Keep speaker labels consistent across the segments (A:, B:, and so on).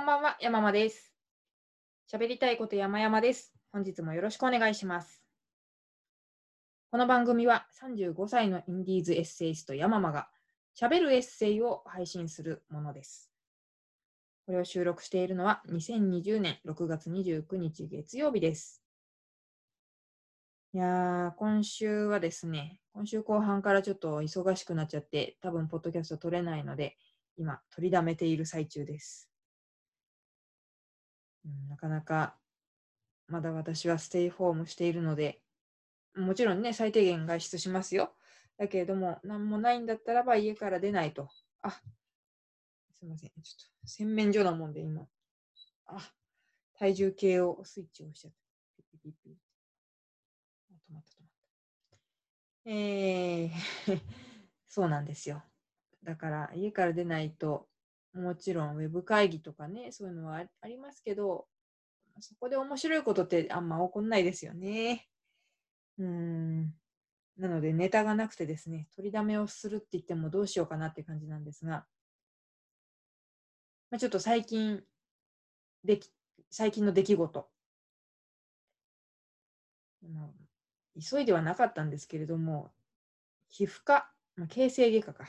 A: こんばんは、山間です。喋りたいこと山々です。本日もよろしくお願いします。この番組は35歳のインディーズエッセイスト山間が喋るエッセイを配信するものです。これを収録しているのは2020年6月29日月曜日です。いやー、今週はですね、今週後半からちょっと忙しくなっちゃって、多分ポッドキャスト撮れないので、今取りだめている最中です。うんなかなかまだ私はステイホームしているので、もちろんね、最低限外出しますよ。だけれども、何もないんだったらば家から出ないと。あ、すいません。ちょっと洗面所なもんで今。あ、体重計をスイッチを押しちゃった。ピピピピ止まった止まった。えー、そうなんですよ。だから家から出ないと、もちろんウェブ会議とかね、そういうのはありますけど、そこで面白いことってあんま起こんないですよね。うん。なのでネタがなくてですね、取りだめをするって言ってもどうしようかなって感じなんですが、まあ、ちょっと最近、でき、最近の出来事。急いではなかったんですけれども、皮膚科、まあ、形成外科か、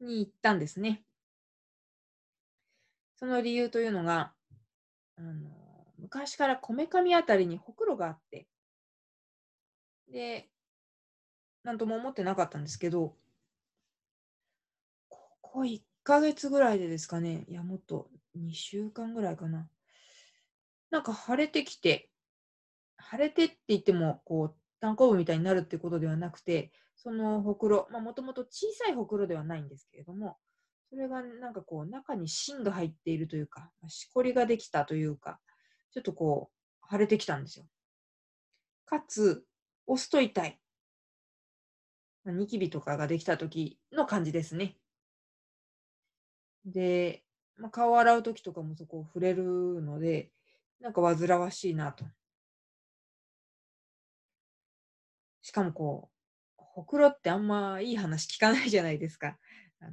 A: に行ったんですね。その理由というのが、あの昔からこめかみあたりにほくろがあって、で、なんとも思ってなかったんですけど、ここ1ヶ月ぐらいでですかね、いや、もっと2週間ぐらいかな。なんか腫れてきて、腫れてって言っても、こう、単行部みたいになるってことではなくて、そのほくろ、まあ、もともと小さいほくろではないんですけれども、それがなんかこう、中に芯が入っているというか、しこりができたというか、ちょっとこう、腫れてきたんですよ。かつ、押すと痛い。ニキビとかができた時の感じですね。で、まあ、顔を洗う時とかもそこを触れるので、なんか煩わしいなと。しかもこう、ほくろってあんまいい話聞かないじゃないですか。あの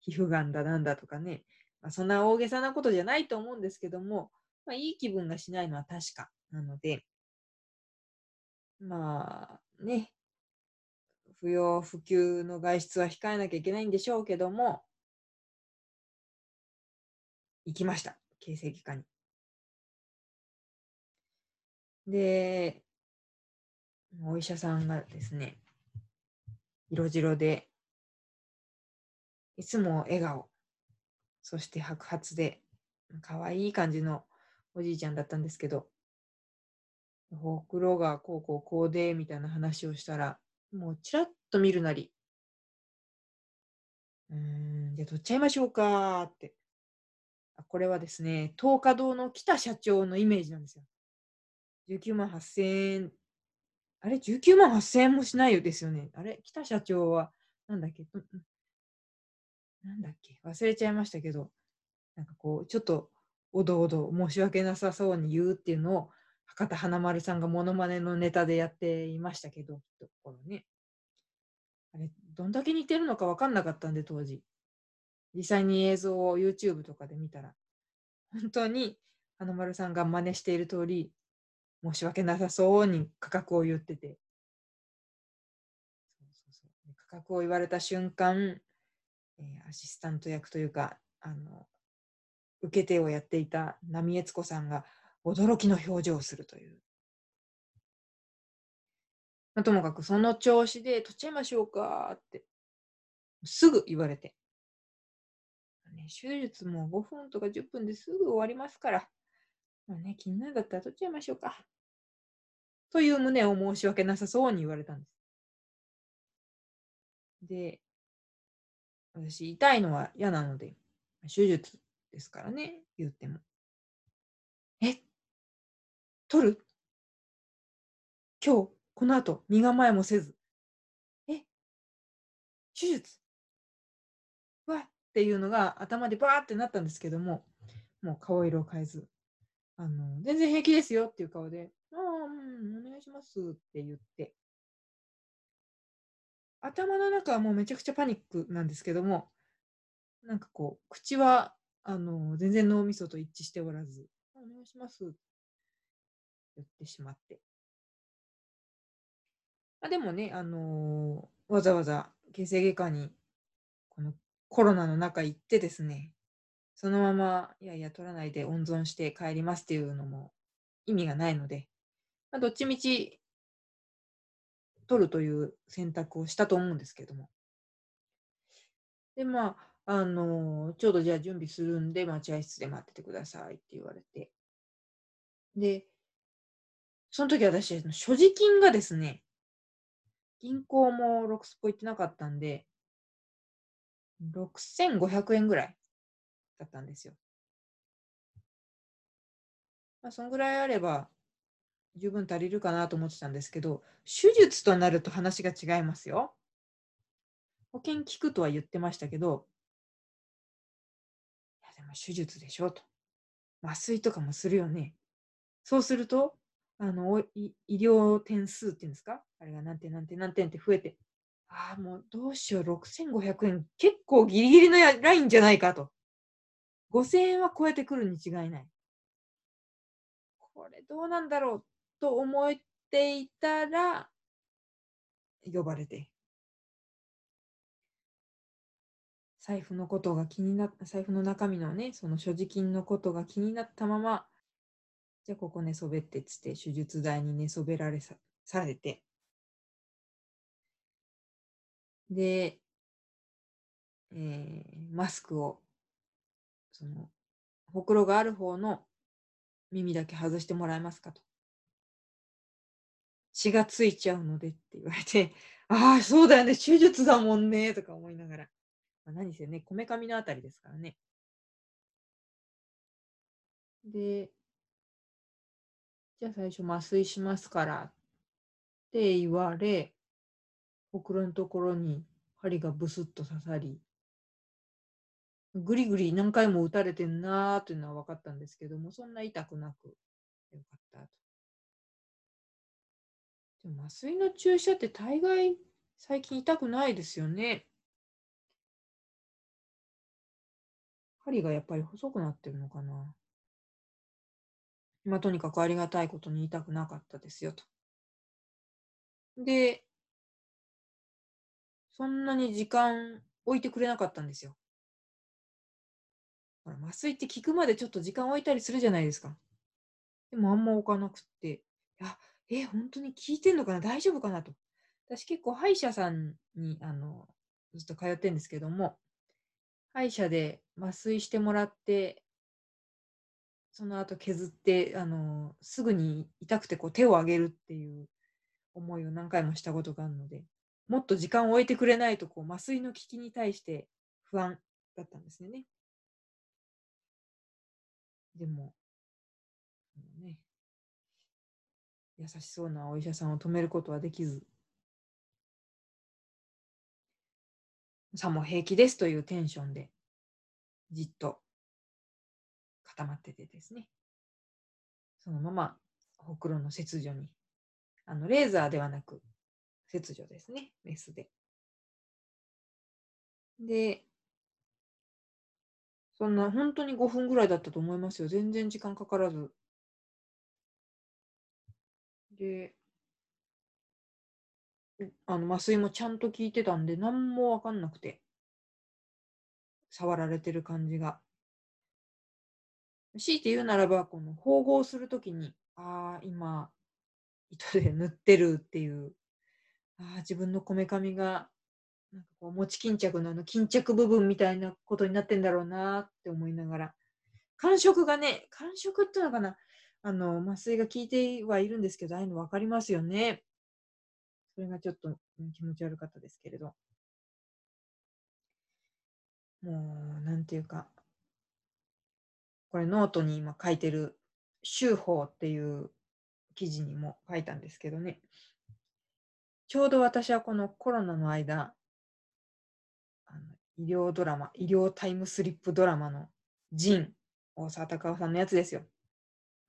A: 皮膚がんだなんだとかね。まあ、そんな大げさなことじゃないと思うんですけども、まあ、いい気分がしないのは確かなので、まあね、不要不急の外出は控えなきゃいけないんでしょうけども、行きました、形成外科に。で、お医者さんがですね、色白で、いつも笑顔、そして白髪で、可愛い感じのおじいちゃんだったんですけど、ほくろがこうこうこうで、みたいな話をしたら、もうちらっと見るなり、うーん、じゃあ取っちゃいましょうかって。これはですね、東華堂の北社長のイメージなんですよ。19万8000円。あれ ?19 万8000円もしないよですよね。あれ北社長は、なんだっけ？なんだっけ？忘れちゃいましたけど、なんかこう、ちょっとおどおど申し訳なさそうに言うっていうのを、博多華丸さんがモノマネのネタでやっていましたけど、ところね。あれ、どんだけ似てるのか分かんなかったんで、当時。実際に映像を YouTube とかで見たら、本当に花丸さんが真似している通り、申し訳なさそうに価格を言ってて。そうそうそう価格を言われた瞬間、えーアシスタント役というか、あの、受け手をやっていた波悦子さんが驚きの表情をするという。まあともかくその調子で取っちゃいましょうかって、すぐ言われて。ね、手術も5分とか10分ですぐ終わりますから、まあね、気になるんだったら取っちゃいましょうか。という旨を申し訳なさそうに言われたんです。で、私、痛いのは嫌なので、手術ですからね、言っても。え？取る？今日、この後、身構えもせず。え？手術？わ！っていうのが頭でバーってなったんですけども、もう顔色を変えず、あの、全然平気ですよっていう顔で、ああ、うん、お願いしますって言って、頭の中はもうめちゃくちゃパニックなんですけども、なんかこう、口は、あの、全然脳みそと一致しておらず、お願いします。言ってしまって。あでもね、あのー、わざわざ形成外科に、このコロナの中行ってですね、そのまま、いやいや、取らないで温存して帰りますっていうのも意味がないので、まあ、どっちみち取るという選択をしたと思うんですけども。で、まあ、あの、ちょうどじゃあ準備するんで、待合室で待っててくださいって言われて。で、その時私、所持金がですね、銀行もロクスポ行ってなかったんで、6500円ぐらいだったんですよ。まあ、そんぐらいあれば、十分足りるかなと思ってたんですけど、手術となると話が違いますよ。保険効くとは言ってましたけど、いやでも手術でしょと。麻酔とかもするよね。そうすると、あの医療点数っていうんですか？あれが何点何点何点って増えて、ああ、もうどうしよう、6500円、結構ギリギリのラインじゃないかと。5000円は超えてくるに違いない。これどうなんだろうと思っていたら、呼ばれて。財布のことが気になった、財布の中身のね、その所持金のことが気になったまま、じゃあここ寝そべってっつって手術台に寝そべられさされて。で、えー、マスクを、その、ほくろがある方の耳だけ外してもらえますかと。血がついちゃうのでって言われて、ああ、そうだよね、手術だもんね、とか思いながら。まあ、何せね、こめかみのあたりですからね。で、じゃあ最初麻酔しますからって言われ、ほくろのところに針がブスッと刺さり、ぐりぐり何回も打たれてんなーというのは分かったんですけども、そんな痛くなくよかったと。でも麻酔の注射って大概最近痛くないですよね。針がやっぱり細くなってるのかな。まあ、とにかくありがたいことに痛くなかったですよと。で、そんなに時間置いてくれなかったんですよ。ほら麻酔って効くまでちょっと時間置いたりするじゃないですか。でもあんま置かなくって、あ、え、本当に効いてんのかな大丈夫かなと。私結構歯医者さんに、あの、ずっと通ってるんですけども、歯医者で麻酔してもらって、その後削って、あの、すぐに痛くてこう手を上げるっていう思いを何回もしたことがあるので、もっと時間を置いてくれないとこう麻酔の効きに対して不安だったんですよね。でも、優しそうなお医者さんを止めることはできず、さも平気ですというテンションで、じっと固まっててですね、そのままほくろの切除に、あのレーザーではなく、切除ですね、メスで。で、そんな、本当に5分ぐらいだったと思いますよ。全然時間かからず。で、あの麻酔もちゃんと効いてたんで、何もわかんなくて、触られてる感じが。強いて言うならば、この縫合するときに、ああ、今、糸で塗ってるっていう、ああ、自分のこめかみがなんかこう、餅巾着のあの巾着部分みたいなことになってんだろうなって思いながら、感触がね、感触っていうのかな、あの、麻酔が効いてはいるんですけど、ああいうの分かりますよね。それがちょっと気持ち悪かったですけれど。もう、なんていうか、これノートに今書いてる、修法っていう記事にも書いたんですけどね。ちょうど私はこのコロナの間、あの医療ドラマ、医療タイムスリップドラマの仁、大沢たかおさんのやつですよ。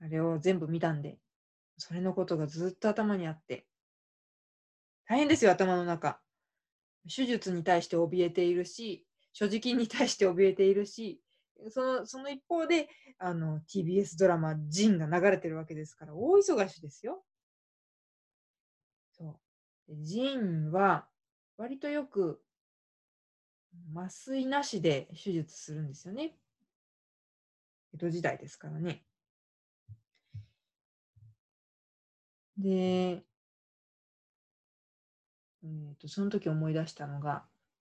A: あれを全部見たんで、それのことがずっと頭にあって、大変ですよ、頭の中。手術に対して怯えているし、所持金に対して怯えているし、そのその一方であの TBS ドラマ「ジン」が流れてるわけですから大忙しですよ。そうジンは割とよく麻酔なしで手術するんですよね。江戸時代ですからね。で、えーと、その時思い出したのが、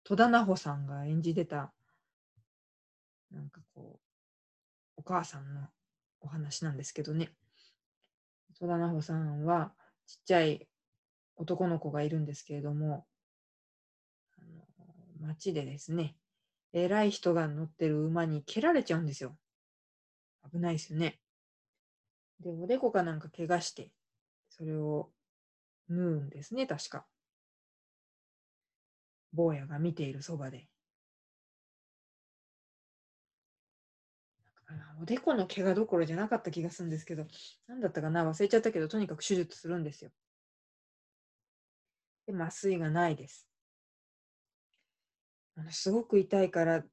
A: 戸田奈穂さんが演じてた、なんかこう、お母さんのお話なんですけどね。戸田奈穂さんはちっちゃい男の子がいるんですけれども、あの街でですね、偉い人が乗ってる馬に蹴られちゃうんですよ。危ないですよね。で、おでこかなんか怪我して、それを縫うんですね、確か。坊やが見ているそばで。おでこの怪我どころじゃなかった気がするんですけど、何だったかな忘れちゃったけど、とにかく手術するんですよ。で、麻酔がないです。あのすごく痛いから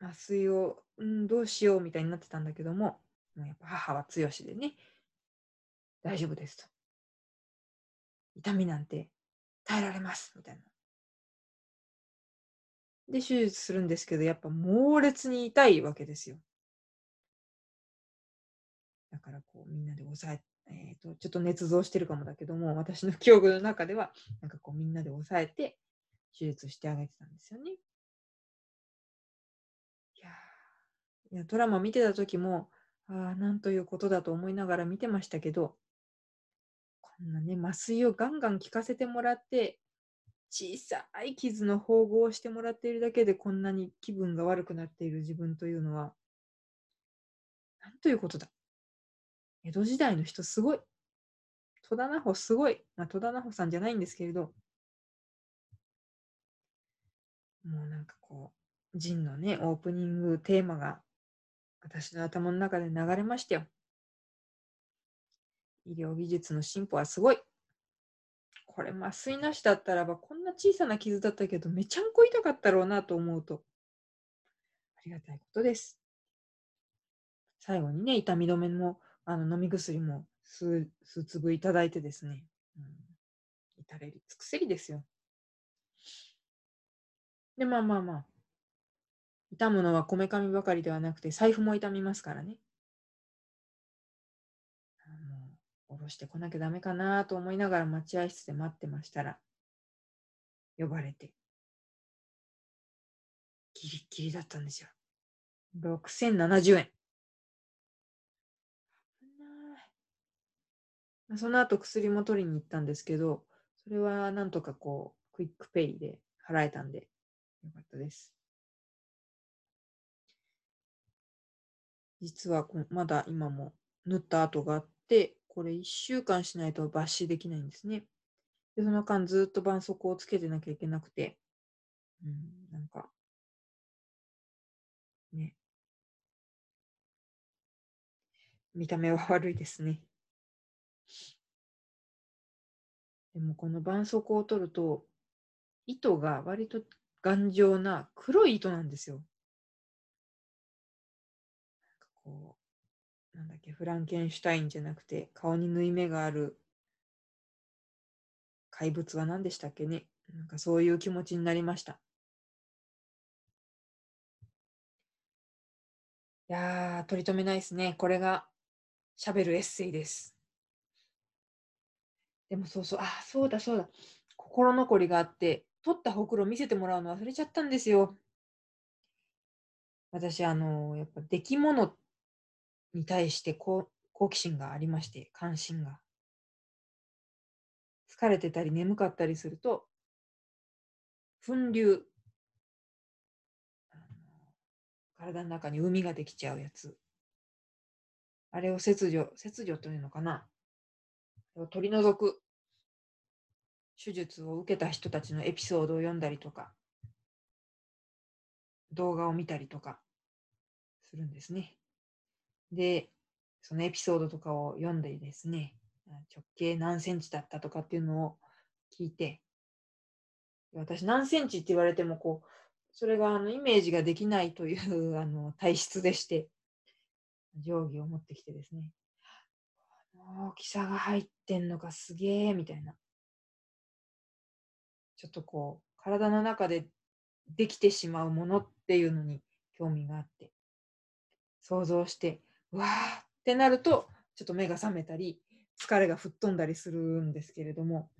A: 麻酔を、うん、どうしようみたいになってたんだけども、もうやっぱ母は強しでね、大丈夫ですと。痛みなんて耐えられますみたいな。で、手術するんですけど、やっぱ猛烈に痛いわけですよ。だからこうみんなで抑え、えーと、ちょっと捏造してるかもだけども、私の記憶の中では、なんかこうみんなで抑えて手術してあげてたんですよね。いや、ドラマ見てた時も、ああ、なんということだと思いながら見てましたけど、こんなね、麻酔をガンガン効かせてもらって、小さい傷の縫合をしてもらっているだけでこんなに気分が悪くなっている自分というのは、なんということだ。江戸時代の人すごい。戸田奈穂すごい。まあ、戸田奈穂さんじゃないんですけれど、もうなんかこう、ジンのね、オープニングテーマが私の頭の中で流れましたよ。医療技術の進歩はすごい。これ麻酔なしだったらばこんな小さな傷だったけどめちゃんこ痛かったろうなと思うとありがたいことです。最後にね、痛み止めもあの飲み薬も数数粒いただいてですね、うん、至れり尽くせりですよ。で、まあまあまあ、痛むのはこめかみばかりではなくて、財布も痛みますからね。してこなきゃダメかなと思いながら待合室で待ってましたら、呼ばれて、ギリギリだったんですよ。6070円。危ない。その後薬も取りに行ったんですけど、それはなんとかこう、 QUICPay で払えたんで、よかったです。実はまだ今も縫った跡があっ、これ1週間しないと抜糸できないんですね。で、その間ずっと絆創膏をつけてなきゃいけなくて、うん、なんか、ね。見た目は悪いですね。でもこの絆創膏を取ると、糸が割と頑丈な黒い糸なんですよ。こう、なんだっけ、フランケンシュタインじゃなくて、顔に縫い目がある怪物は何でしたっけね。なんかそういう気持ちになりました。いやー、取り留めないですね。これが喋るエッセイです。でもそうそう、あ、そうだそうだ。心残りがあって、取ったほくろ見せてもらうの忘れちゃったんですよ。私、あの、やっぱ出来物に対して好好奇心がありまして、関心が。疲れてたり眠かったりすると、粉瘤、体の中に海ができちゃうやつ。あれを切除、切除というのかな。を取り除く手術を受けた人たちのエピソードを読んだりとか、動画を見たりとかするんですね。で、そのエピソードとかを読んでですね、直径何センチだったとかっていうのを聞いて、私何センチって言われてもこうそれがあのイメージができないという あの体質でして、定規を持ってきてですね、大きさが入ってんのかすげえみたいな。ちょっとこう、体の中でできてしまうものっていうのに興味があって、想像して、わーってなると、ちょっと目が覚めたり、疲れが吹っ飛んだりするんですけれども、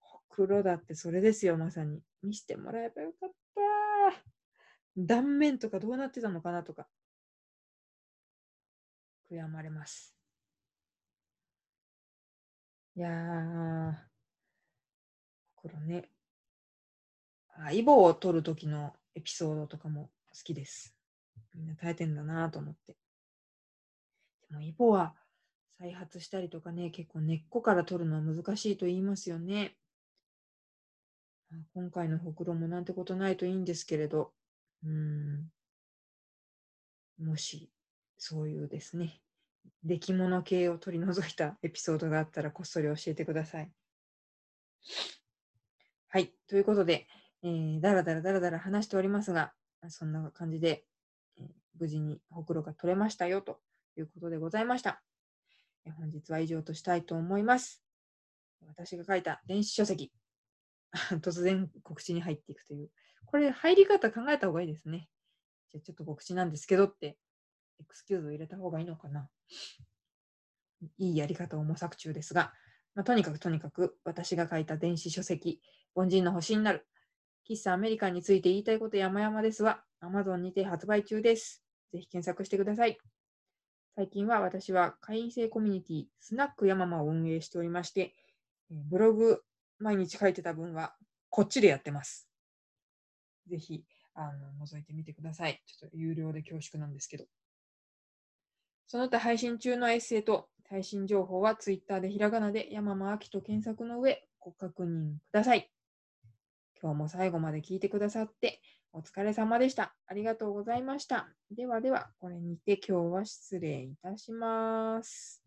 A: ほくろだってそれですよ、まさに。見してもらえばよかった。断面とかどうなってたのかなとか、悔やまれます。いやー、ほくろね。あ、イボを取る時のエピソードとかも好きです。みんな耐えてんだなと思って。でもイボは再発したりとかね、結構根っこから取るのは難しいと言いますよね。今回のほくろもなんてことないといいんですけれど、うん、もし、そういうですね、出来物系を取り除いたエピソードがあったらこっそり教えてください。はい。ということで、えー、だらだらだらだら話しておりますが、そんな感じで、えー、無事にほくろが取れましたよということでございました。本日は以上としたいと思います。私が書いた電子書籍、突然告知に入っていくという。これ入り方考えた方がいいですね。じゃあちょっと告知なんですけどって、エクスキューズを入れた方がいいのかな。いいやり方を模索中ですが、まあ、とにかくとにかく私が書いた電子書籍、凡人の星になる、喫茶アメリカンについて言いたいこと山々ですは、Amazon にて発売中です。ぜひ検索してください。最近は私は会員制コミュニティ、スナックヤママを運営しておりまして、ブログ毎日書いてた分はこっちでやってます。ぜひ、あの、覗いてみてください。ちょっと有料で恐縮なんですけど。その他配信中のエッセイと最新情報は Twitter でひらがなで山間明と検索の上ご確認ください。今日も最後まで聞いてくださってお疲れ様でした。ありがとうございました。ではでは、これにて今日は失礼いたします。